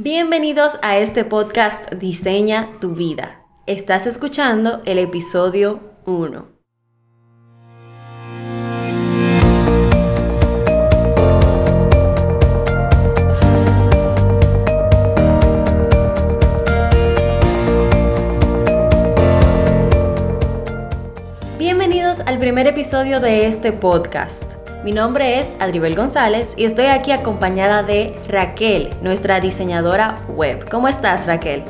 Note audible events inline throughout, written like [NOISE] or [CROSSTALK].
Bienvenidos a este podcast Diseña tu vida. Estás escuchando el episodio 1. Bienvenidos al primer episodio de este podcast. Mi nombre es Adribel González y estoy aquí acompañada de Raquel, nuestra diseñadora web. ¿Cómo estás, Raquel?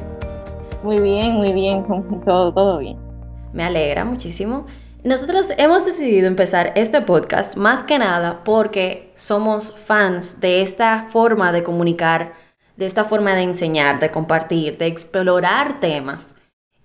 Muy bien, muy bien, [LAUGHS] todo, todo bien. Me alegra muchísimo. Nosotros hemos decidido empezar este podcast más que nada porque somos fans de esta forma de comunicar, de esta forma de enseñar, de compartir, de explorar temas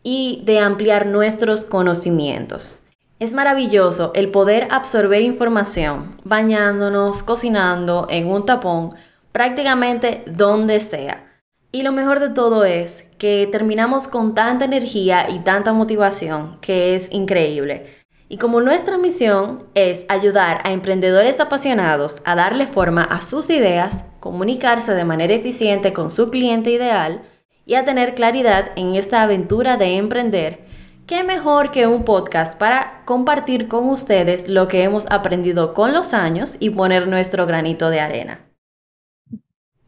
y de ampliar nuestros conocimientos. Es maravilloso el poder absorber información bañándonos, cocinando, en un tapón, prácticamente donde sea. Y lo mejor de todo es que terminamos con tanta energía y tanta motivación que es increíble. Y como nuestra misión es ayudar a emprendedores apasionados a darle forma a sus ideas, comunicarse de manera eficiente con su cliente ideal y a tener claridad en esta aventura de emprender, ¿Qué mejor que un podcast para compartir con ustedes lo que hemos aprendido con los años y poner nuestro granito de arena?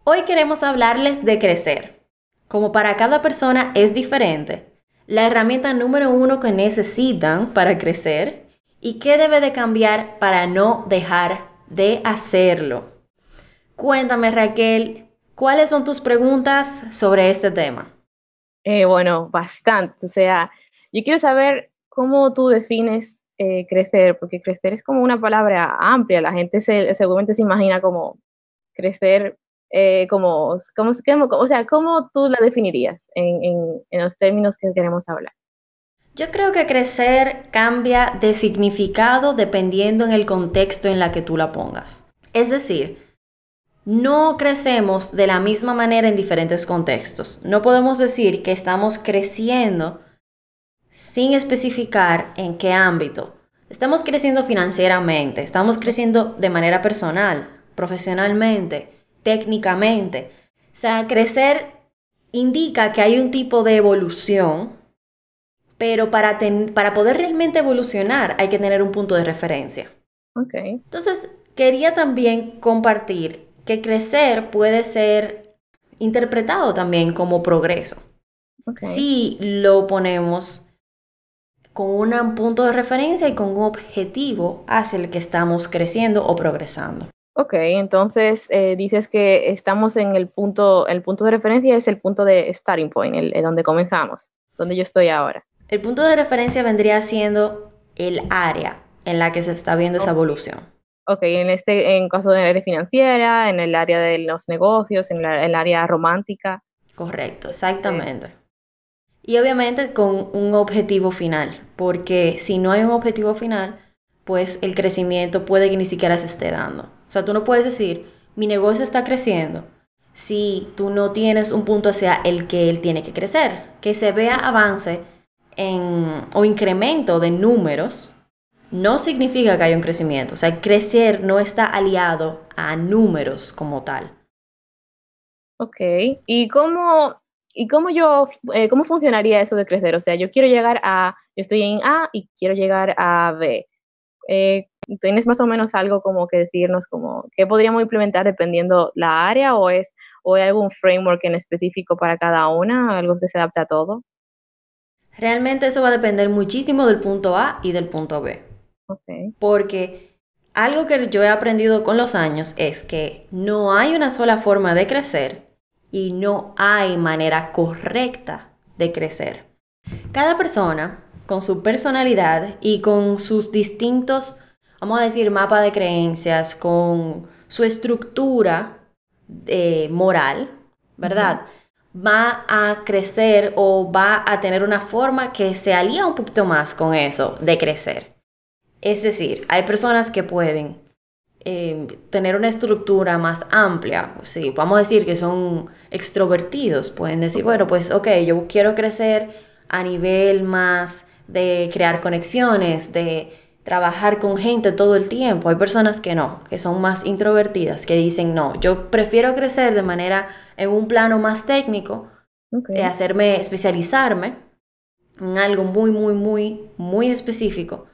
Hoy queremos hablarles de crecer. Como para cada persona es diferente, la herramienta número uno que necesitan para crecer y qué debe de cambiar para no dejar de hacerlo. Cuéntame Raquel, ¿cuáles son tus preguntas sobre este tema? Eh, bueno, bastante. O sea, yo quiero saber cómo tú defines eh, crecer, porque crecer es como una palabra amplia, la gente se, seguramente se imagina como crecer, eh, como, como, o sea, ¿cómo tú la definirías en, en los términos que queremos hablar? Yo creo que crecer cambia de significado dependiendo en el contexto en la que tú la pongas. Es decir, no crecemos de la misma manera en diferentes contextos. No podemos decir que estamos creciendo sin especificar en qué ámbito. Estamos creciendo financieramente, estamos creciendo de manera personal, profesionalmente, técnicamente. O sea, crecer indica que hay un tipo de evolución, pero para, para poder realmente evolucionar hay que tener un punto de referencia. Okay. Entonces, quería también compartir que crecer puede ser interpretado también como progreso. Si lo ponemos con un punto de referencia y con un objetivo hacia el que estamos creciendo o progresando. Ok, entonces eh, dices que estamos en el punto, el punto de referencia es el punto de starting point, el, donde comenzamos, donde yo estoy ahora. El punto de referencia vendría siendo el área en la que se está viendo esa evolución. Ok, en este en caso de la área financiera, en el área de los negocios, en, el área romántica. Correcto, exactamente. Y obviamente con un objetivo final, porque si no hay un objetivo final, pues el crecimiento puede que ni siquiera se esté dando. O sea, tú no puedes decir, mi negocio está creciendo, si tú no tienes un punto hacia el que él tiene que crecer, que se vea avance en, o incremento de números, no significa que haya un crecimiento. O sea, crecer no está aliado a números como tal. Ok, ¿y cómo ¿Y cómo yo, eh, cómo funcionaría eso de crecer? O sea, yo quiero llegar a, yo estoy en A y quiero llegar a B. Eh, ¿Tienes más o menos algo como que decirnos como qué podríamos implementar dependiendo la área o es o hay algún framework en específico para cada una, algo que se adapte a todo? Realmente eso va a depender muchísimo del punto A y del punto B. Okay. Porque algo que yo he aprendido con los años es que no hay una sola forma de crecer y no hay manera correcta de crecer. Cada persona, con su personalidad y con sus distintos, vamos a decir, mapa de creencias, con su estructura eh, moral, ¿verdad? Va a crecer o va a tener una forma que se alía un poquito más con eso de crecer. Es decir, hay personas que pueden Em, tener una estructura más amplia. Sí, vamos a decir que son extrovertidos, pueden decir, bueno, pues ok, yo quiero crecer a nivel más de crear conexiones, de trabajar con gente todo el tiempo. Hay personas que no, que son más introvertidas, que dicen, no, yo prefiero crecer de manera en un plano más técnico, Ok. eh, hacerme, especializarme en algo muy, muy, muy, muy específico.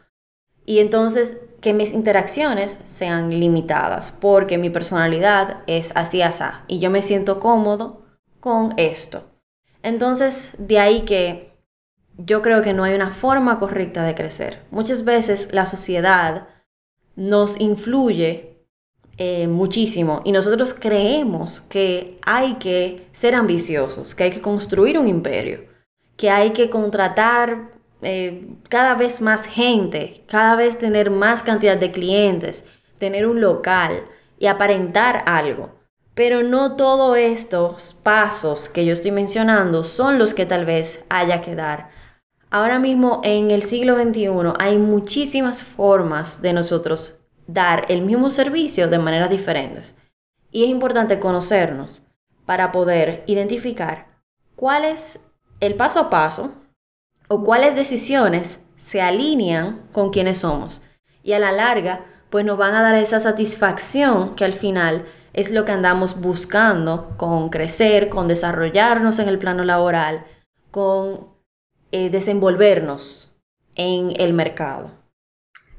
Y entonces que mis interacciones sean limitadas, porque mi personalidad es así, así, y yo me siento cómodo con esto. Entonces, de ahí que yo creo que no hay una forma correcta de crecer. Muchas veces la sociedad nos influye eh, muchísimo y nosotros creemos que hay que ser ambiciosos, que hay que construir un imperio, que hay que contratar eh, cada vez más gente, cada vez tener más cantidad de clientes, tener un local y aparentar algo. Pero no todos estos pasos que yo estoy mencionando son los que tal vez haya que dar. Ahora mismo en el siglo XXI hay muchísimas formas de nosotros dar el mismo servicio de maneras diferentes. Y es importante conocernos para poder identificar cuál es el paso a paso o cuáles decisiones se alinean con quienes somos. Y a la larga, pues nos van a dar esa satisfacción que al final es lo que andamos buscando con crecer, con desarrollarnos en el plano laboral, con eh, desenvolvernos en el mercado.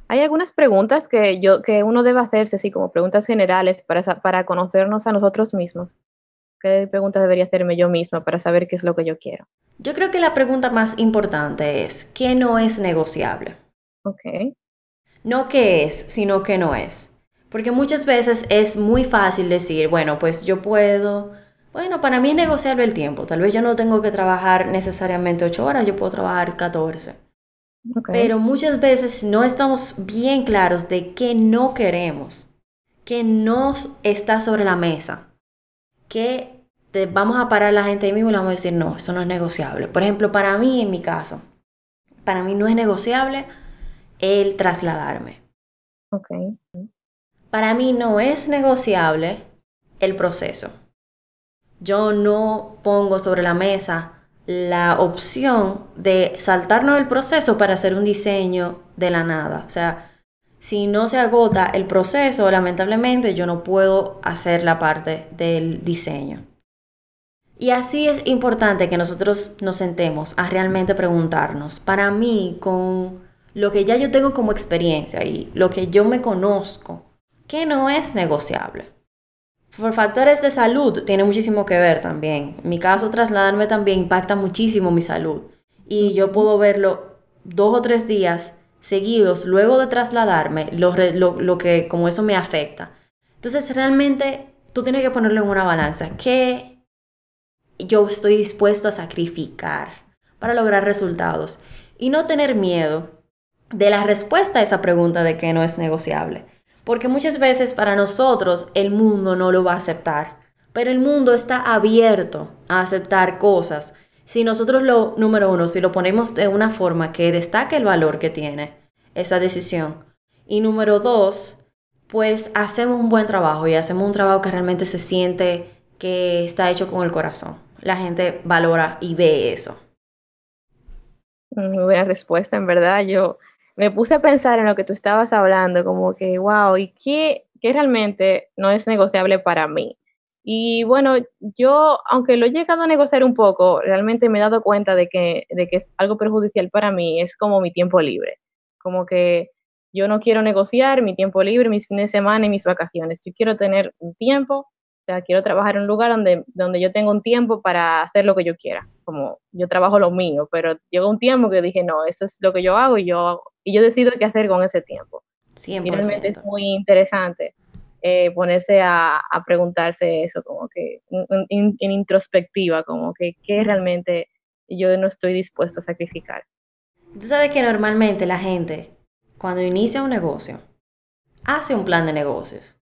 Hay algunas preguntas que, yo, que uno debe hacerse, así como preguntas generales para, para conocernos a nosotros mismos. ¿Qué preguntas debería hacerme yo misma para saber qué es lo que yo quiero? Yo creo que la pregunta más importante es, ¿qué no es negociable? Ok. No qué es, sino qué no es. Porque muchas veces es muy fácil decir, bueno, pues yo puedo, bueno, para mí es negociable el tiempo. Tal vez yo no tengo que trabajar necesariamente 8 horas, yo puedo trabajar 14. ok. Pero muchas veces no estamos bien claros de qué no queremos, qué no está sobre la mesa, que te vamos a parar a la gente ahí mismo y le vamos a decir, no, eso no es negociable. Por ejemplo, para mí, en mi caso, para mí no es negociable el trasladarme. ok. Para mí no es negociable el proceso. Yo no pongo sobre la mesa la opción de saltarnos el proceso para hacer un diseño de la nada. O sea, si no se agota el proceso, lamentablemente yo no puedo hacer la parte del diseño. Y así es importante que nosotros nos sentemos a realmente preguntarnos, para mí, con lo que ya yo tengo como experiencia y lo que yo me conozco, ¿qué no es negociable? Por factores de salud tiene muchísimo que ver también. En mi caso, trasladarme también impacta muchísimo mi salud. Y yo puedo verlo dos o tres días seguidos luego de trasladarme, lo, lo- lo que como eso me afecta. Entonces, realmente tú tienes que ponerlo en una balanza. ¿Qué yo estoy dispuesto a sacrificar para lograr resultados? Y no tener miedo de la respuesta a esa pregunta de que no es negociable. Porque muchas veces para nosotros el mundo no lo va a aceptar. Pero el mundo está abierto a aceptar cosas. Si nosotros lo, número uno, si lo ponemos de una forma que destaque el valor que tiene esa decisión. Y número dos, pues hacemos un buen trabajo y hacemos un trabajo que realmente se siente que está hecho con el corazón. La gente valora y ve eso. Muy buena respuesta, en verdad. Yo me puse a pensar en lo que tú estabas hablando, como que, wow, ¿y qué, qué realmente no es negociable para mí? Y bueno, yo, aunque lo he llegado a negociar un poco, realmente me he dado cuenta de que, de que es algo perjudicial para mí, es como mi tiempo libre. Como que yo no quiero negociar mi tiempo libre, mis fines de semana y mis vacaciones. Yo quiero tener un tiempo, o sea, quiero trabajar en un lugar donde, donde yo tenga un tiempo para hacer lo que yo quiera. Como yo trabajo lo mío, pero llegó un tiempo que dije, no, eso es lo que yo hago y yo, y yo decido qué hacer con ese tiempo. Y realmente es 100%. muy interesante eh, ponerse a, a preguntarse eso, como que en, introspectiva, como que qué realmente yo no estoy dispuesto a sacrificar. Tú sabes que normalmente la gente, cuando inicia un negocio, hace un plan de negocios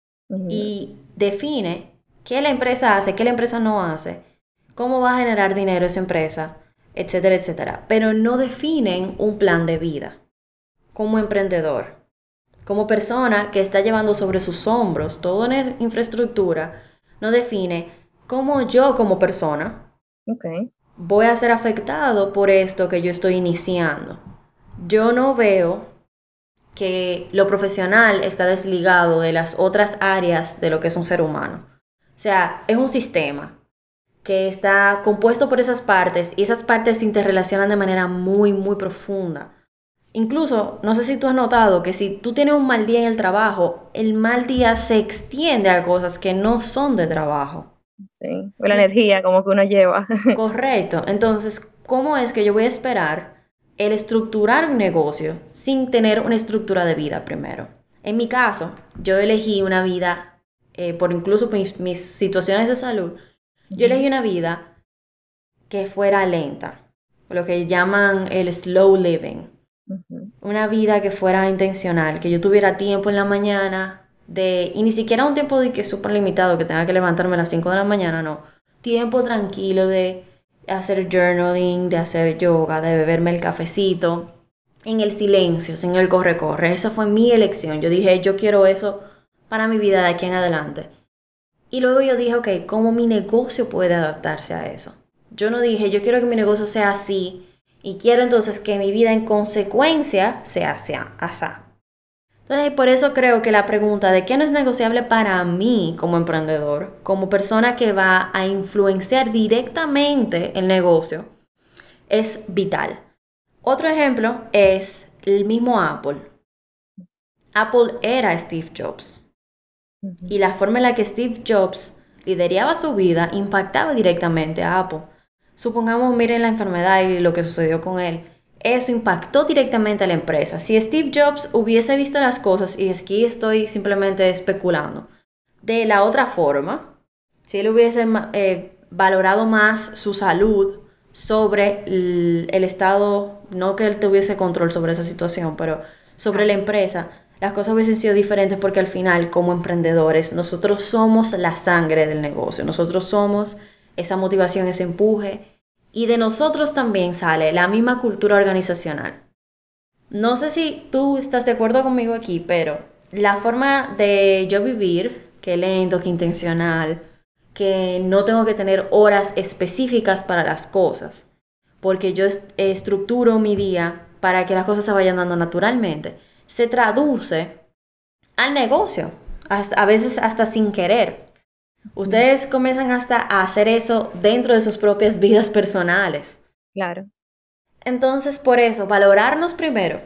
y define qué la empresa hace, qué la empresa no hace, cómo va a generar dinero esa empresa, etcétera, etcétera. Pero no definen un plan de vida como emprendedor, como persona que está llevando sobre sus hombros toda una infraestructura, no define cómo yo como persona Ok, voy a ser afectado por esto que yo estoy iniciando. Yo no veo que lo profesional está desligado de las otras áreas de lo que es un ser humano. O sea, es un sistema que está compuesto por esas partes y esas partes se interrelacionan de manera muy, muy profunda. Incluso, no sé si tú has notado que si tú tienes un mal día en el trabajo, el mal día se extiende a cosas que no son de trabajo. Sí, la energía como que uno lleva. [LAUGHS] Correcto. Entonces, ¿cómo es que yo voy a esperar el estructurar un negocio sin tener una estructura de vida primero. En mi caso, yo elegí una vida, eh, por incluso mis, situaciones de salud, yo elegí una vida que fuera lenta, lo que llaman el slow living. Una vida que fuera intencional, que yo tuviera tiempo en la mañana, de, y ni siquiera un tiempo de que súper limitado, que tenga que levantarme a las 5 de la mañana, no. Tiempo tranquilo de hacer journaling, de hacer yoga, de beberme el cafecito, en el silencio, sin el corre-corre. Esa fue mi elección. Yo dije, yo quiero eso para mi vida de aquí en adelante. Y luego yo dije, ok, ¿cómo mi negocio puede adaptarse a eso? Yo no dije, yo quiero que mi negocio sea así y quiero entonces que mi vida en consecuencia sea así. Entonces, por eso creo que la pregunta de qué no es negociable para mí como emprendedor, como persona que va a influenciar directamente el negocio, es vital. Otro ejemplo es el mismo Apple. Apple era Steve Jobs. Y la forma en la que Steve Jobs lideraba su vida impactaba directamente a Apple. Supongamos, miren la enfermedad y lo que sucedió con él eso impactó directamente a la empresa. Si Steve Jobs hubiese visto las cosas, y aquí estoy simplemente especulando, de la otra forma, si él hubiese eh, valorado más su salud sobre el, el, estado, no que él tuviese control sobre esa situación, pero sobre la empresa, las cosas hubiesen sido diferentes porque al final, como emprendedores, nosotros somos la sangre del negocio, nosotros somos esa motivación, ese empuje, y de nosotros también sale la misma cultura organizacional. No sé si tú estás de acuerdo conmigo aquí, pero la forma de yo vivir, que lento, que intencional, que no tengo que tener horas específicas para las cosas, porque yo estructuro mi día para que las cosas se vayan dando naturalmente, se traduce al negocio, a veces hasta sin querer. Ustedes comienzan hasta a hacer eso dentro de sus propias vidas personales. Claro. Entonces, por eso, valorarnos primero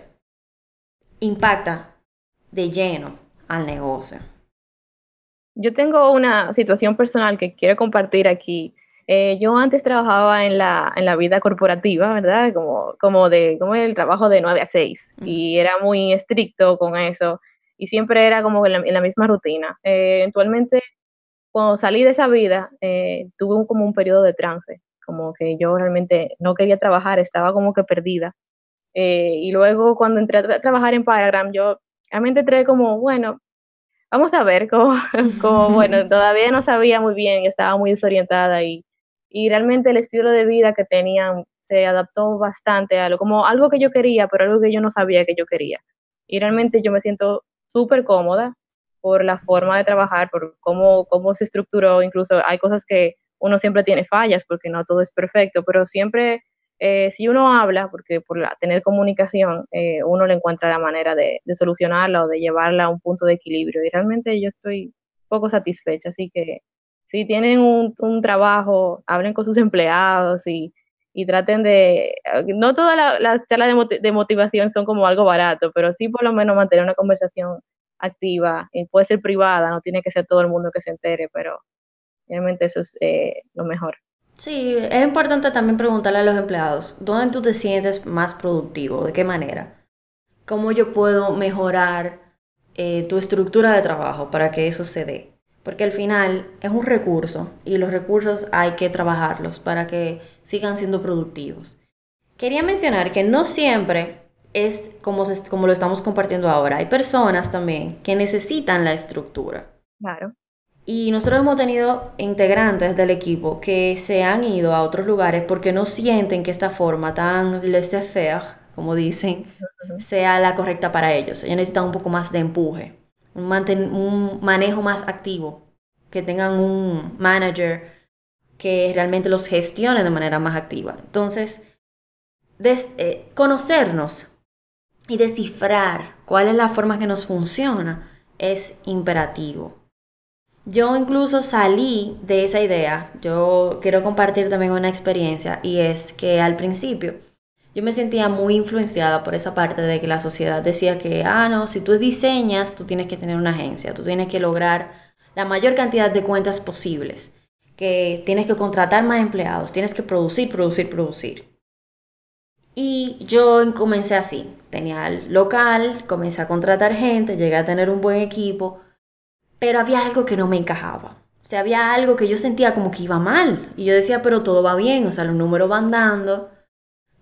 impacta de lleno al negocio. Yo tengo una situación personal que quiero compartir aquí. Eh, yo antes trabajaba en la, en la vida corporativa, ¿verdad? Como, como, de, como el trabajo de 9 a 6 y era muy estricto con eso y siempre era como en la, misma rutina. Eh, eventualmente cuando salí de esa vida, eh, tuve como un periodo de trance, como que yo realmente no quería trabajar, estaba como que perdida. Eh, y luego cuando entré a trabajar en Paragram, yo realmente entré como, bueno, vamos a ver, como, [LAUGHS] como bueno, [LAUGHS] todavía no sabía muy bien, estaba muy desorientada y, y realmente el estilo de vida que tenían se adaptó bastante a lo, como algo que yo quería, pero algo que yo no sabía que yo quería. Y realmente yo me siento súper cómoda, por la forma de trabajar, por cómo, cómo se estructuró, incluso hay cosas que uno siempre tiene fallas porque no todo es perfecto, pero siempre eh, si uno habla, porque por tener comunicación, eh, uno le encuentra la manera de, solucionarla o de llevarla a un punto de equilibrio. Y realmente yo estoy poco satisfecha, así que si tienen un, trabajo, hablen con sus empleados y, y traten de, no todas las charlas de, motivación son como algo barato, pero sí por lo menos mantener una conversación activa, y puede ser privada, no tiene que ser todo el mundo que se entere, pero realmente eso es eh, lo mejor. Sí, es importante también preguntarle a los empleados, ¿dónde tú te sientes más productivo? ¿De qué manera? ¿Cómo yo puedo mejorar eh, tu estructura de trabajo para que eso se dé? Porque al final es un recurso y los recursos hay que trabajarlos para que sigan siendo productivos. Quería mencionar que no siempre es como, como lo estamos compartiendo ahora. Hay personas también que necesitan la estructura. Claro. Y nosotros hemos tenido integrantes del equipo que se han ido a otros lugares porque no sienten que esta forma tan laissez-faire, como dicen, sea la correcta para ellos. Ellos necesitan un poco más de empuje, un, manejo más activo, que tengan un manager que realmente los gestione de manera más activa. Entonces, eh, conocernos y descifrar cuál es la forma que nos funciona es imperativo. Yo incluso salí de esa idea. Yo quiero compartir también una experiencia y es que al principio yo me sentía muy influenciada por esa parte de que la sociedad decía que, ah, no, si tú diseñas, tú tienes que tener una agencia, tú tienes que lograr la mayor cantidad de cuentas posibles, que tienes que contratar más empleados, tienes que producir, producir, producir. Y yo comencé así, tenía el local, comencé a contratar gente, llegué a tener un buen equipo, pero había algo que no me encajaba. O sea, había algo que yo sentía como que iba mal. Y yo decía, pero todo va bien, o sea, los números van dando.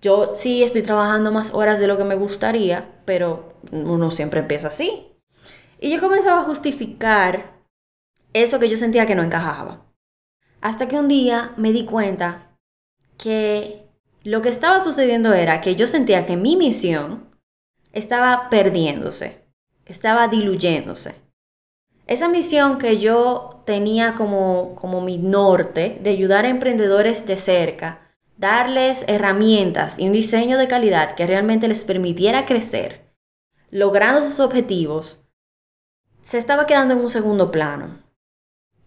Yo sí estoy trabajando más horas de lo que me gustaría, pero uno siempre empieza así. Y yo comenzaba a justificar eso que yo sentía que no encajaba. Hasta que un día me di cuenta que lo que estaba sucediendo era que yo sentía que mi misión estaba perdiéndose, estaba diluyéndose. Esa misión que yo tenía como, como mi norte de ayudar a emprendedores de cerca, darles herramientas y un diseño de calidad que realmente les permitiera crecer, logrando sus objetivos, se estaba quedando en un segundo plano.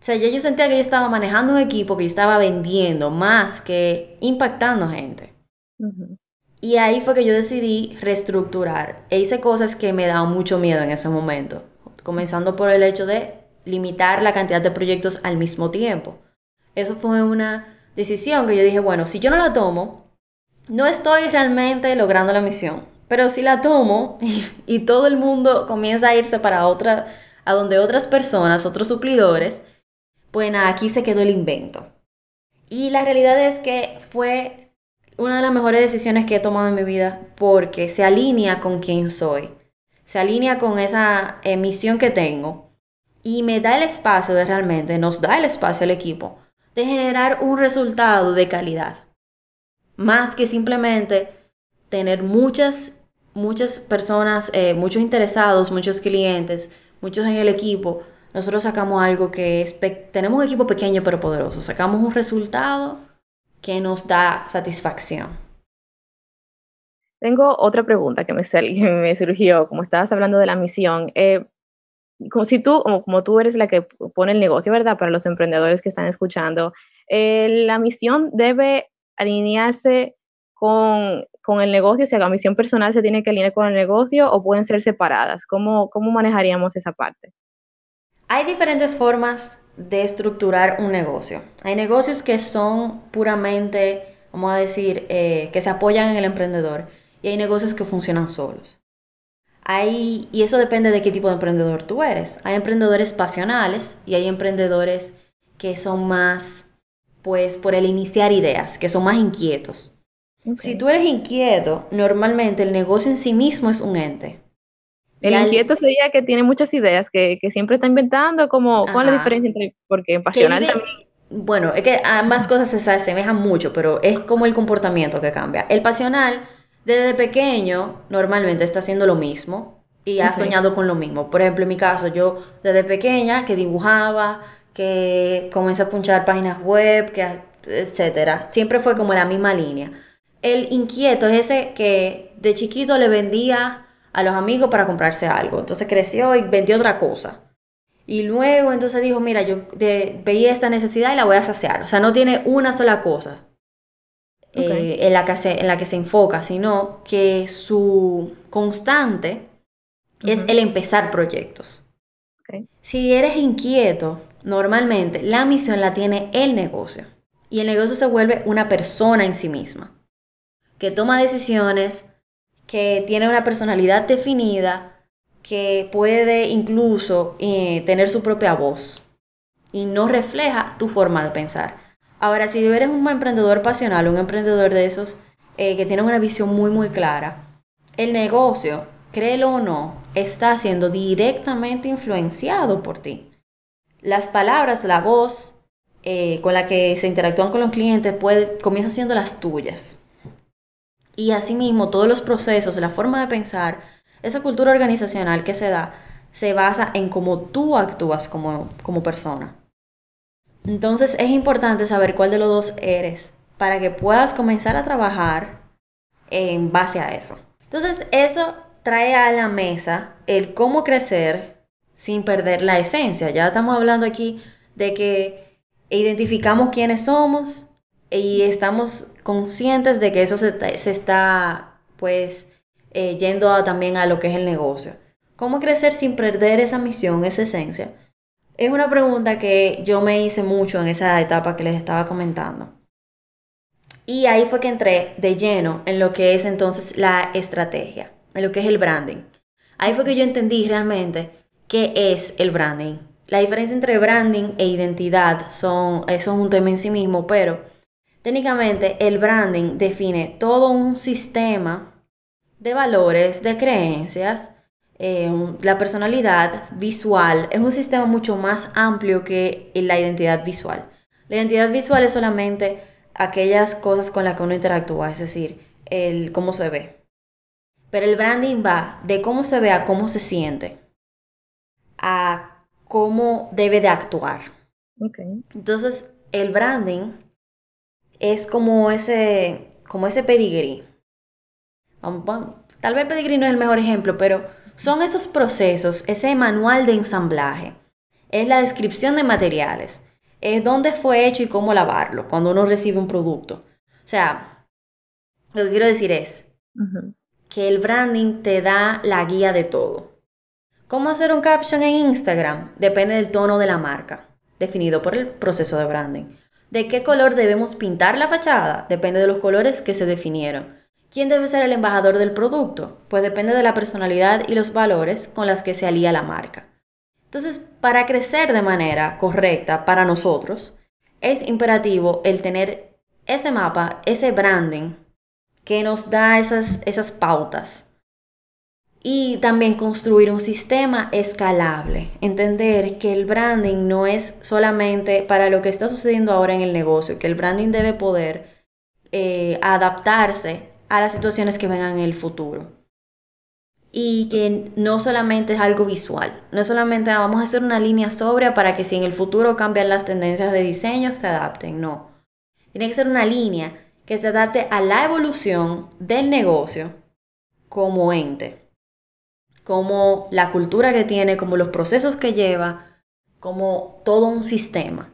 O sea, ya yo sentía que yo estaba manejando un equipo, que yo estaba vendiendo más que impactando gente. Y ahí fue que yo decidí reestructurar e hice cosas que me daban mucho miedo en ese momento, comenzando por el hecho de limitar la cantidad de proyectos al mismo tiempo. Eso fue una decisión que yo dije, bueno, si yo no la tomo, no estoy realmente logrando la misión. Pero si la tomo [LAUGHS] y, todo el mundo comienza a irse para otra, a donde otras personas, otros suplidores, pues nada, aquí se quedó el invento. Y la realidad es que fue una de las mejores decisiones que he tomado en mi vida porque se alinea con quien soy, se alinea con esa eh, misión que tengo y me da el espacio de realmente, nos da el espacio al equipo de generar un resultado de calidad. Más que simplemente tener muchas, muchas personas, eh, muchos interesados, muchos clientes, muchos en el equipo. Nosotros sacamos algo que es, tenemos un equipo pequeño pero poderoso. Sacamos un resultado que nos da satisfacción. Tengo otra pregunta que me, [LAUGHS] me surgió, como estabas hablando de la misión. Eh, como si tú, como, tú eres la que pone el negocio, ¿verdad? Para los emprendedores que están escuchando, eh, la misión debe alinearse con, con, el negocio, o sea, la misión personal se tiene que alinear con el negocio o pueden ser separadas. ¿Cómo, cómo manejaríamos esa parte? Hay diferentes formas de estructurar un negocio. Hay negocios que son puramente, vamos a decir, eh, que se apoyan en el emprendedor y hay negocios que funcionan solos y eso depende de qué tipo de emprendedor tú eres. Hay emprendedores pasionales y hay emprendedores que son más, pues, por el iniciar ideas, que son más inquietos. Si tú eres inquieto, normalmente el negocio en sí mismo es un ente. El inquieto sería que tiene muchas ideas, que, siempre está inventando, como, ¿cuál es la diferencia entre, porque pasional también... Bueno, es que ambas cosas se asemejan mucho, pero es como el comportamiento que cambia. El pasional desde pequeño normalmente está haciendo lo mismo y ha soñado con lo mismo. Por ejemplo, en mi caso, yo desde pequeña que dibujaba, que comencé a punchar páginas web, que etcétera, siempre fue como la misma línea. El inquieto es ese que de chiquito le vendía a los amigos para comprarse algo. Entonces creció y vendió otra cosa. Y luego entonces dijo, mira, yo veía esta necesidad y la voy a saciar. O sea, no tiene una sola cosa. Eh, en, la que se, en la que se enfoca, sino que su constante es el empezar proyectos. Si eres inquieto, normalmente la misión la tiene el negocio y el negocio se vuelve una persona en sí misma, que toma decisiones, que tiene una personalidad definida, que puede incluso eh, tener su propia voz y no refleja tu forma de pensar. Ahora, si eres un emprendedor pasional, un emprendedor de esos eh, que tiene una visión muy, muy clara, el negocio, créelo o no, está siendo directamente influenciado por ti. Las palabras, la voz eh, con la que se interactúan con los clientes puede, siendo las tuyas. Y asimismo, todos los procesos, la forma de pensar, esa cultura organizacional que se da, se basa en cómo tú actúas como, como persona. Entonces es importante saber cuál de los dos eres para que puedas comenzar a trabajar en base a eso. Entonces eso trae a la mesa el cómo crecer sin perder la esencia. Ya estamos hablando aquí de que identificamos quiénes somos y estamos conscientes de que eso se, está pues eh, yendo también a lo que es el negocio. ¿Cómo crecer sin perder esa misión, esa esencia? Es una pregunta que yo me hice mucho en esa etapa que les estaba comentando. Y ahí fue que entré de lleno en lo que es entonces la estrategia, en lo que es el branding. Ahí fue que yo entendí realmente qué es el branding. La diferencia entre branding e identidad son, es un tema en sí mismo, pero técnicamente el branding define todo un sistema de valores, de creencias, eh, la personalidad visual es un sistema mucho más amplio que la identidad visual. La identidad visual es solamente aquellas cosas con las que uno interactúa, es decir, el cómo se ve. Pero el branding va de cómo se ve a cómo se siente, a cómo debe de actuar. Entonces, el branding es como ese, como ese pedigrí. Tal vez el pedigrí no es el mejor ejemplo, pero son esos procesos, ese manual de ensamblaje, es la descripción de materiales, es dónde fue hecho y cómo lavarlo cuando uno recibe un producto. O sea, lo que quiero decir es que el branding te da la guía de todo. ¿Cómo hacer un caption en Instagram? Depende del tono de la marca, definido por el proceso de branding. ¿De qué color debemos pintar la fachada? Depende de los colores que se definieron. ¿Quién debe ser el embajador del producto? Pues depende de la personalidad y los valores con las que se alía la marca. Entonces, para crecer de manera correcta para nosotros, es imperativo el tener ese mapa, ese branding que nos da esas, esas pautas. Y también construir un sistema escalable. Entender que el branding no es solamente para lo que está sucediendo ahora en el negocio, que el branding debe poder eh, adaptarse a las situaciones que vengan en el futuro. Y que no solamente es algo visual, no solamente ah, vamos a hacer una línea sobria para que si en el futuro cambian las tendencias de diseño se adapten, no. Tiene que ser una línea que se adapte a la evolución del negocio como ente, como la cultura que tiene, como los procesos que lleva, como todo un sistema.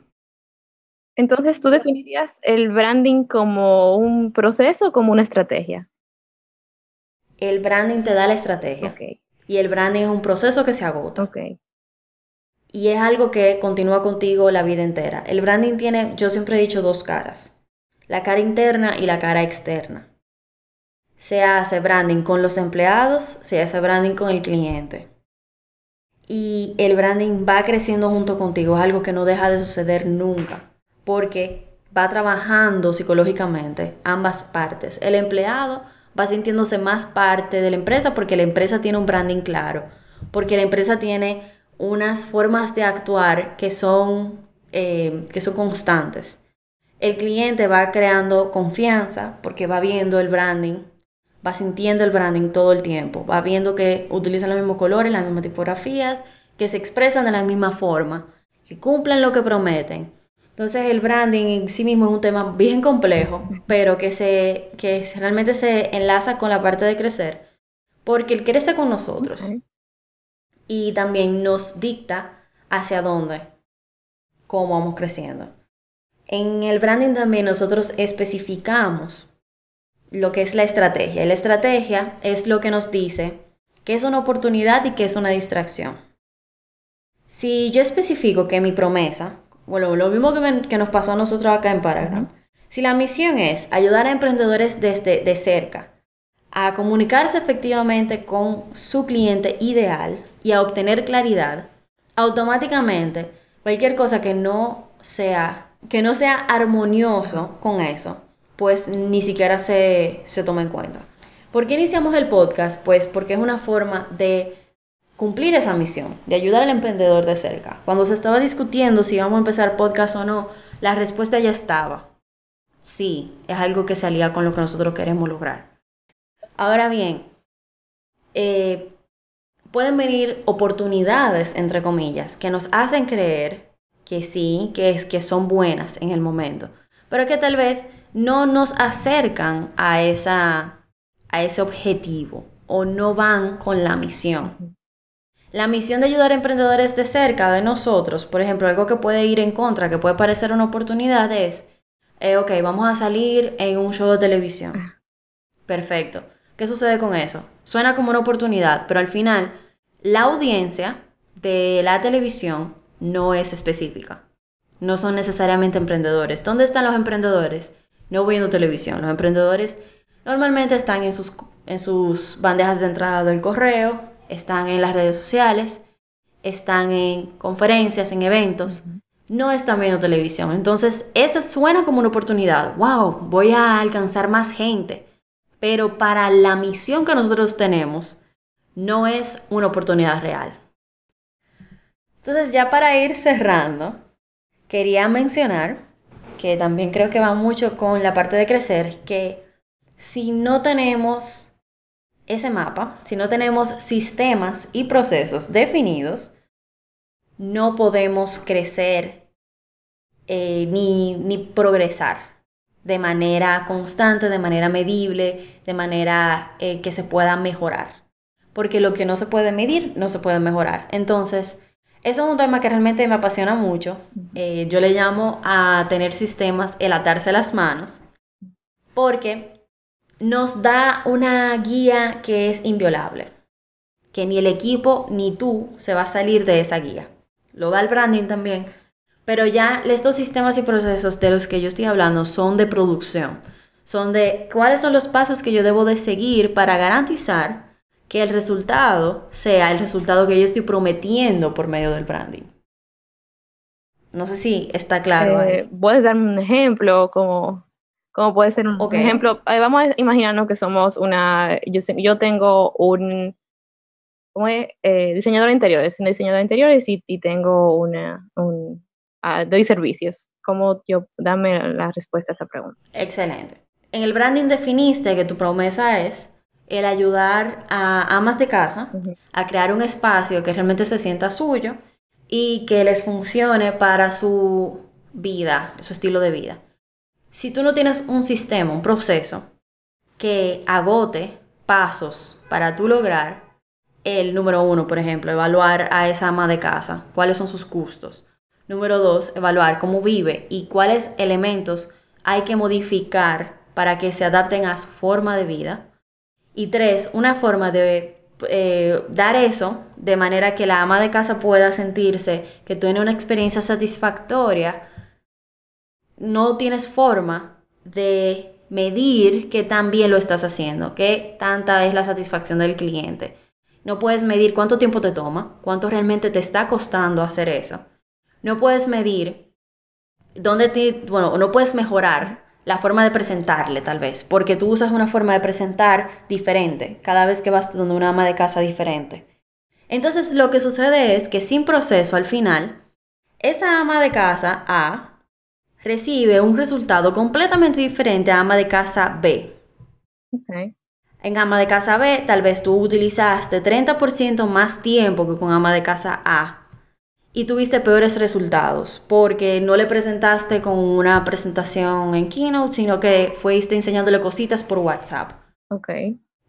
Entonces, ¿tú definirías el branding como un proceso o como una estrategia? El branding te da la estrategia. Y el branding es un proceso que se agota. Y es algo que continúa contigo la vida entera. El branding tiene, yo siempre he dicho, dos caras. La cara interna y la cara externa. Se hace branding con los empleados, se hace branding con el cliente. Y el branding va creciendo junto contigo, es algo que no deja de suceder nunca porque va trabajando psicológicamente ambas partes. El empleado va sintiéndose más parte de la empresa porque la empresa tiene un branding claro, porque la empresa tiene unas formas de actuar que son, eh, que son constantes. El cliente va creando confianza porque va viendo el branding, va sintiendo el branding todo el tiempo, va viendo que utilizan los mismos colores, las mismas tipografías, que se expresan de la misma forma, que cumplen lo que prometen. Entonces el branding en sí mismo es un tema bien complejo, pero que, se, que realmente se enlaza con la parte de crecer, porque él crece con nosotros y también nos dicta hacia dónde, cómo vamos creciendo. En el branding también nosotros especificamos lo que es la estrategia. Y la estrategia es lo que nos dice qué es una oportunidad y qué es una distracción. Si yo especifico que mi promesa, bueno, lo mismo que, nos pasó a nosotros acá en Paragram. Si la misión es ayudar a emprendedores desde de cerca a comunicarse efectivamente con su cliente ideal y a obtener claridad, automáticamente cualquier cosa que no sea que no sea armonioso con eso, pues ni siquiera se, se toma en cuenta. ¿Por qué iniciamos el podcast? Pues porque es una forma de cumplir esa misión, de ayudar al emprendedor de cerca. Cuando se estaba discutiendo si íbamos a empezar podcast o no, la respuesta ya estaba. Sí, es algo que salía con lo que nosotros queremos lograr. Ahora bien, eh, pueden venir oportunidades, entre comillas, que nos hacen creer que sí, que, es, que son buenas en el momento, pero que tal vez no nos acercan a, esa, a ese objetivo o no van con la misión. La misión de ayudar a emprendedores de cerca de nosotros, por ejemplo, algo que puede ir en contra, que puede parecer una oportunidad es, eh, ok, vamos a salir en un show de televisión. Perfecto. ¿Qué sucede con eso? Suena como una oportunidad, pero al final la audiencia de la televisión no es específica. No son necesariamente emprendedores. ¿Dónde están los emprendedores? No viendo televisión. Los emprendedores normalmente están en sus, en sus bandejas de entrada del correo, están en las redes sociales, están en conferencias, en eventos. No están viendo televisión. Entonces, esa suena como una oportunidad. ¡Wow! Voy a alcanzar más gente pero para la misión que nosotros tenemos, no es una oportunidad real. Entonces, ya para ir cerrando, quería mencionar, que también creo que va mucho con la parte de crecer, que si no tenemos ese mapa, si no tenemos sistemas y procesos definidos, no podemos crecer eh, ni, ni progresar de manera constante, de manera medible, de manera eh, que se pueda mejorar. Porque lo que no se puede medir, no se puede mejorar. Entonces, eso es un tema que realmente me apasiona mucho. Eh, yo le llamo a tener sistemas el atarse las manos, porque nos da una guía que es inviolable, que ni el equipo ni tú se va a salir de esa guía. Lo da el branding también, pero ya estos sistemas y procesos de los que yo estoy hablando son de producción. Son de cuáles son los pasos que yo debo de seguir para garantizar que el resultado sea el resultado que yo estoy prometiendo por medio del branding. No sé si está claro. Eh, ¿Puedes darme un ejemplo? Como, como puede ser un ejemplo? Eh, vamos a imaginarnos que somos una. Yo, yo tengo un. ¿Cómo es? Eh, diseñador de interiores. Un diseñador de interiores y, y tengo una, un, doy servicios. ¿Cómo yo, dame la respuesta a esa pregunta? Excelente. En el branding definiste que tu promesa es el ayudar a amas de casa a crear un espacio que realmente se sienta suyo y que les funcione para su vida, su estilo de vida. Si tú no tienes un sistema, un proceso que agote pasos para tú lograr el número uno, por ejemplo, evaluar a esa ama de casa, cuáles son sus gustos, Número dos, evaluar cómo vive y cuáles elementos hay que modificar para que se adapten a su forma de vida. Y tres, una forma de eh, dar eso de manera que la ama de casa pueda sentirse que tiene una experiencia satisfactoria. No tienes forma de medir que tan bien lo estás haciendo, que tanta es la satisfacción del cliente. No puedes medir cuánto tiempo te toma, cuánto realmente te está costando hacer eso no puedes medir dónde te, bueno, no puedes mejorar la forma de presentarle tal vez, porque tú usas una forma de presentar diferente cada vez que vas donde una ama de casa diferente. Entonces lo que sucede es que sin proceso al final, esa ama de casa A recibe un resultado completamente diferente a ama de casa B. En ama de casa B, tal vez tú utilizaste 30% más tiempo que con ama de casa A y tuviste peores resultados porque no le presentaste con una presentación en Keynote, sino que fuiste enseñándole cositas por WhatsApp. Ok.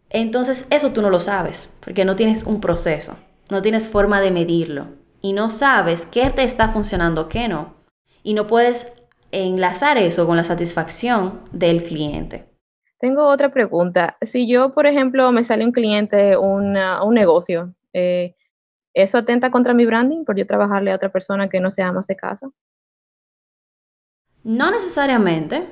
Entonces, eso tú no lo sabes porque no tienes un proceso, no tienes forma de medirlo y no sabes qué te está funcionando, qué no. Y no puedes enlazar eso con la satisfacción del cliente. Tengo otra pregunta. Si yo, por ejemplo, me sale un cliente, un negocio, eh, ¿Eso atenta contra mi branding por yo trabajarle a otra persona que no sea más de casa? No necesariamente,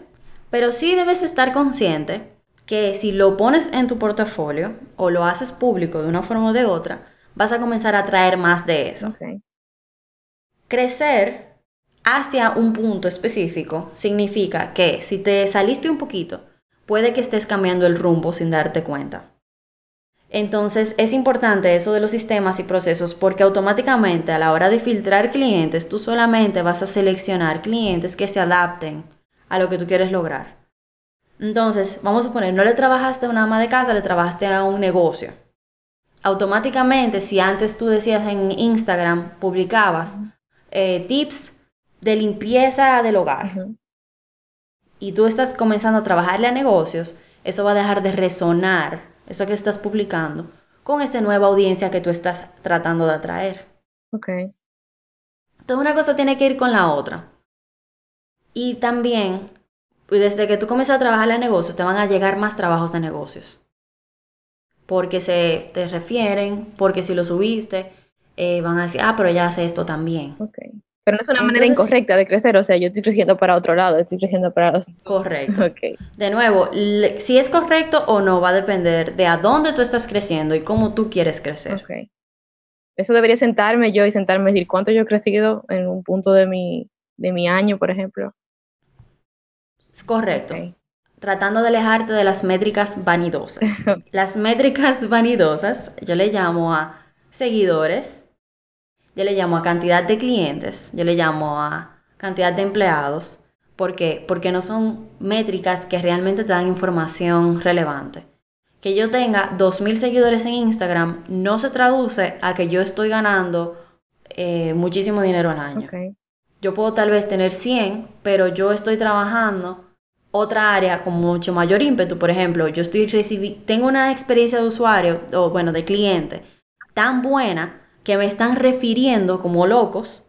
pero sí debes estar consciente que si lo pones en tu portafolio o lo haces público de una forma o de otra, vas a comenzar a traer más de eso. Crecer hacia un punto específico significa que si te saliste un poquito, puede que estés cambiando el rumbo sin darte cuenta. Entonces es importante eso de los sistemas y procesos porque automáticamente a la hora de filtrar clientes tú solamente vas a seleccionar clientes que se adapten a lo que tú quieres lograr. Entonces, vamos a poner, no le trabajaste a una ama de casa, le trabajaste a un negocio. Automáticamente, si antes tú decías en Instagram, publicabas eh, tips de limpieza del hogar y tú estás comenzando a trabajarle a negocios, eso va a dejar de resonar eso que estás publicando, con esa nueva audiencia que tú estás tratando de atraer. Ok. Entonces una cosa tiene que ir con la otra. Y también, pues, desde que tú comienzas a trabajar en negocios, te van a llegar más trabajos de negocios. Porque se te refieren, porque si lo subiste, eh, van a decir, ah, pero ya hace esto también. Ok. Pero no es una manera incorrecta de crecer, o sea, yo estoy creciendo para otro lado, estoy creciendo para... Correcto. [LAUGHS] Ok. De nuevo, le- si es correcto o no va a depender de a dónde tú estás creciendo y cómo tú quieres crecer. Eso debería sentarme yo y sentarme y decir cuánto yo he crecido en un punto de mi, de mi año, por ejemplo. Es correcto. Tratando de alejarte de las métricas vanidosas. [LAUGHS] Las métricas vanidosas, yo le llamo a seguidores, yo le llamo a cantidad de clientes, yo le llamo a cantidad de empleados. ¿Por qué? Porque no son métricas que realmente te dan información relevante. Que yo tenga 2.000 seguidores en Instagram no se traduce a que yo estoy ganando eh, muchísimo dinero al año. Yo puedo tal vez tener 100, pero yo estoy trabajando otra área con mucho mayor ímpetu. Por ejemplo, yo estoy tengo una experiencia de usuario, o bueno, de cliente, tan buena que me están refiriendo como locos.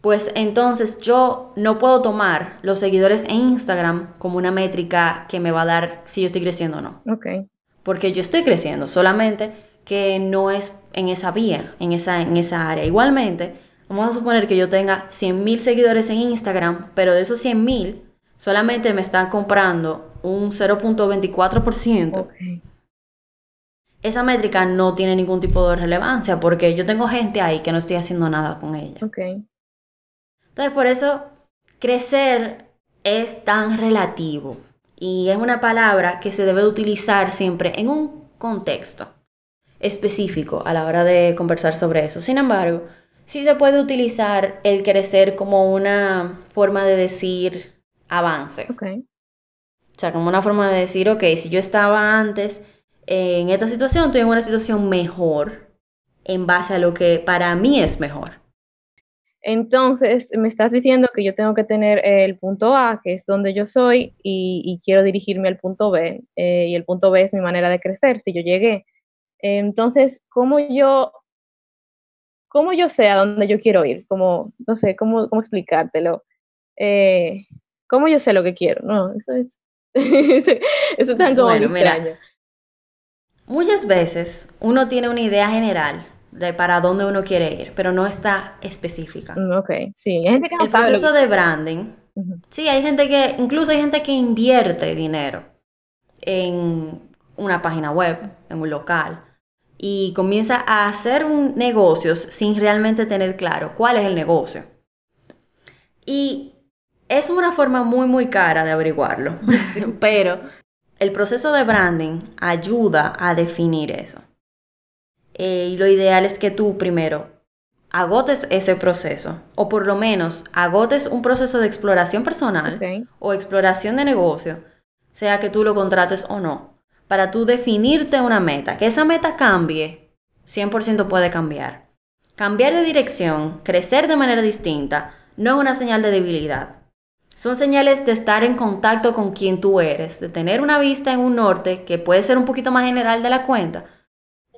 Pues entonces yo no puedo tomar los seguidores en Instagram como una métrica que me va a dar si yo estoy creciendo o no. Ok. Porque yo estoy creciendo, solamente que no es en esa vía, en esa, en esa área. Igualmente, vamos a suponer que yo tenga 100.000 seguidores en Instagram, pero de esos 100.000, solamente me están comprando un 0.24%. Ok. Esa métrica no tiene ningún tipo de relevancia porque yo tengo gente ahí que no estoy haciendo nada con ella. Ok. Entonces, por eso, crecer es tan relativo y es una palabra que se debe utilizar siempre en un contexto específico a la hora de conversar sobre eso. Sin embargo, sí se puede utilizar el crecer como una forma de decir avance. Ok. O sea, como una forma de decir, ok, si yo estaba antes en esta situación, estoy en una situación mejor en base a lo que para mí es mejor. Entonces, me estás diciendo que yo tengo que tener el punto A, que es donde yo soy, y, y quiero dirigirme al punto B, eh, y el punto B es mi manera de crecer, si yo llegué. Entonces, ¿cómo yo, cómo yo sé a dónde yo quiero ir? Como, no sé, ¿cómo, cómo explicártelo? Eh, ¿Cómo yo sé lo que quiero? No, eso es... [LAUGHS] eso es tan como Bueno, mira, extraño. Muchas veces uno tiene una idea general de para dónde uno quiere ir, pero no está específica. Mm, Ok, sí, hay gente que no El sabe proceso que- de branding, sí, hay gente que, incluso hay gente que invierte dinero en una página web, en un local, y comienza a hacer un negocios sin realmente tener claro cuál es el negocio. Y es una forma muy, muy cara de averiguarlo, [LAUGHS] pero el proceso de branding ayuda a definir eso. Eh, y lo ideal es que tú primero agotes ese proceso, o por lo menos agotes un proceso de exploración personal o exploración de negocio, sea que tú lo contrates o no, para tú definirte una meta. Que esa meta cambie, 100% puede cambiar. Cambiar de dirección, crecer de manera distinta, no es una señal de debilidad. Son señales de estar en contacto con quien tú eres, de tener una vista en un norte que puede ser un poquito más general de la cuenta,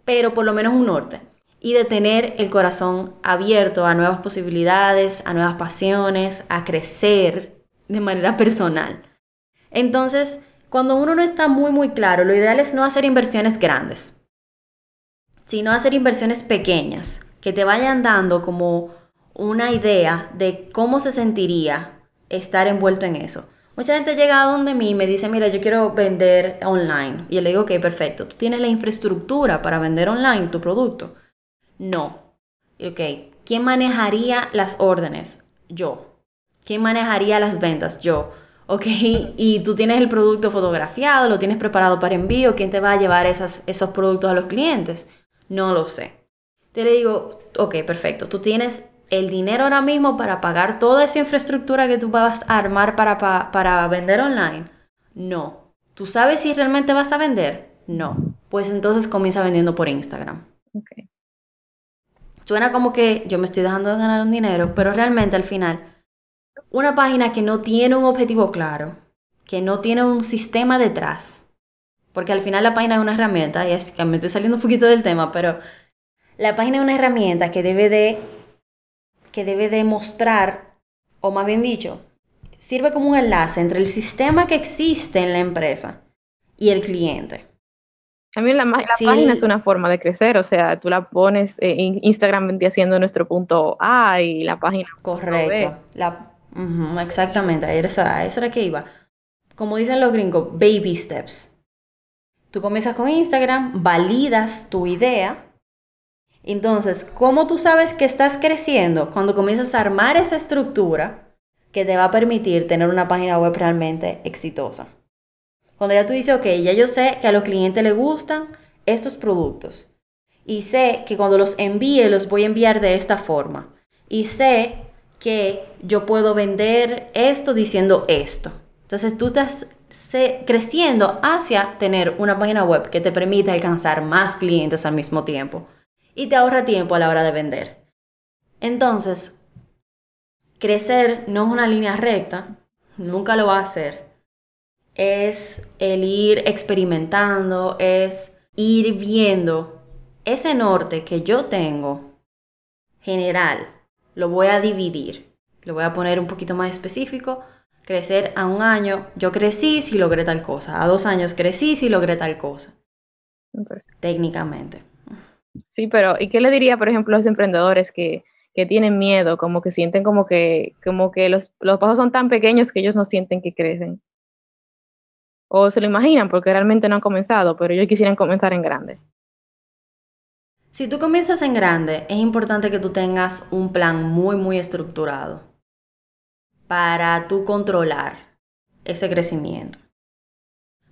pero por lo menos un norte. Y de tener el corazón abierto a nuevas posibilidades, a nuevas pasiones, a crecer de manera personal. Entonces, cuando uno no está muy, muy claro, lo ideal es no hacer inversiones grandes, sino hacer inversiones pequeñas que te vayan dando como una idea de cómo se sentiría estar envuelto en eso. Mucha gente llega a donde mí me dice, mira, yo quiero vender online. Y yo le digo, ok, perfecto, tú tienes la infraestructura para vender online tu producto. No. Ok, ¿quién manejaría las órdenes? Yo. ¿Quién manejaría las ventas? Yo. Ok, [LAUGHS] y tú tienes el producto fotografiado, lo tienes preparado para envío, ¿quién te va a llevar esas, esos productos a los clientes? No lo sé. Te le digo, ok, perfecto, tú tienes el dinero ahora mismo para pagar toda esa infraestructura que tú vas a armar para, pa- para vender online. No. ¿Tú sabes si realmente vas a vender? No. Pues entonces comienza vendiendo por Instagram. Suena como que yo me estoy dejando de ganar un dinero, pero realmente al final, una página que no tiene un objetivo claro, que no tiene un sistema detrás, porque al final la página es una herramienta, y es que me estoy saliendo un poquito del tema, pero la página es una herramienta que debe de, que debe de mostrar, o más bien dicho, sirve como un enlace entre el sistema que existe en la empresa y el cliente. También la, la página es una forma de crecer, o sea, tú la pones, eh, Instagram vendría siendo nuestro punto A y la página. Correcto. La, exactamente, eso, eso era que iba. Como dicen los gringos, baby steps. Tú comienzas con Instagram, validas tu idea. Entonces, ¿cómo tú sabes que estás creciendo? Cuando comienzas a armar esa estructura que te va a permitir tener una página web realmente exitosa. Cuando ya tú dices, ok, ya yo sé que a los clientes les gustan estos productos. Y sé que cuando los envíe los voy a enviar de esta forma. Y sé que yo puedo vender esto diciendo esto. Entonces tú estás creciendo hacia tener una página web que te permita alcanzar más clientes al mismo tiempo. Y te ahorra tiempo a la hora de vender. Entonces, crecer no es una línea recta, nunca lo va a hacer es el ir experimentando, es ir viendo ese norte que yo tengo general, lo voy a dividir, lo voy a poner un poquito más específico. Crecer a un año, yo crecí si logré tal cosa. A dos años crecí si logré tal cosa. Técnicamente. Sí, pero ¿y qué le diría, por ejemplo, a los emprendedores que, que tienen miedo, como que sienten como que, como que los, los pasos son tan pequeños que ellos no sienten que crecen? o se lo imaginan porque realmente no han comenzado, pero ellos quisieran comenzar en grande. Si tú comienzas en grande, es importante que tú tengas un plan muy, muy estructurado para tú controlar ese crecimiento.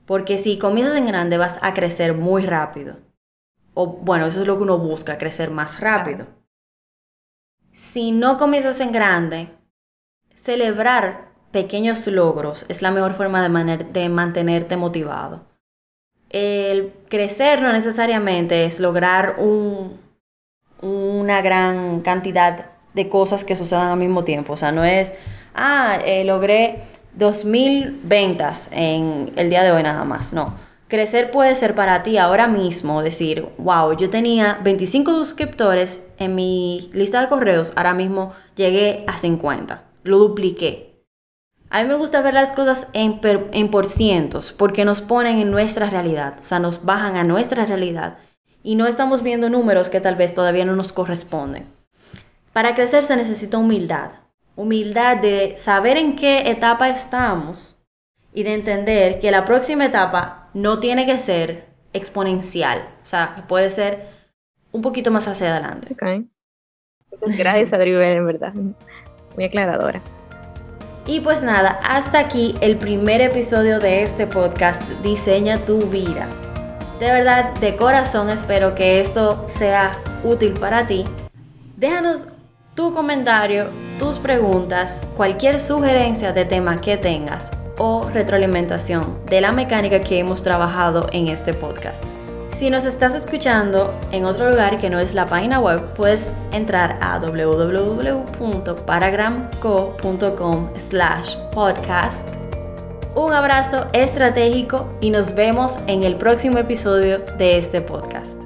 Porque si comienzas en grande vas a crecer muy rápido. O bueno, eso es lo que uno busca, crecer más rápido. Si no comienzas en grande, celebrar pequeños logros es la mejor forma de, de mantenerte motivado. El crecer no necesariamente es lograr un, una gran cantidad de cosas que sucedan al mismo tiempo. O sea, no es, ah, eh, logré 2.000 ventas en el día de hoy nada más. No. Crecer puede ser para ti ahora mismo decir, wow, yo tenía 25 suscriptores en mi lista de correos, ahora mismo llegué a 50, lo dupliqué. A mí me gusta ver las cosas en, en por cientos porque nos ponen en nuestra realidad, o sea, nos bajan a nuestra realidad y no estamos viendo números que tal vez todavía no nos corresponden. Para crecer se necesita humildad, humildad de saber en qué etapa estamos y de entender que la próxima etapa no tiene que ser exponencial, o sea, puede ser un poquito más hacia adelante. Okay. Muchas gracias, Adriel, en verdad. Muy aclaradora. Y pues nada, hasta aquí el primer episodio de este podcast Diseña tu vida. De verdad, de corazón espero que esto sea útil para ti. Déjanos tu comentario, tus preguntas, cualquier sugerencia de tema que tengas o retroalimentación de la mecánica que hemos trabajado en este podcast. Si nos estás escuchando en otro lugar que no es la página web, puedes entrar a www.paragramco.com slash podcast. Un abrazo estratégico y nos vemos en el próximo episodio de este podcast.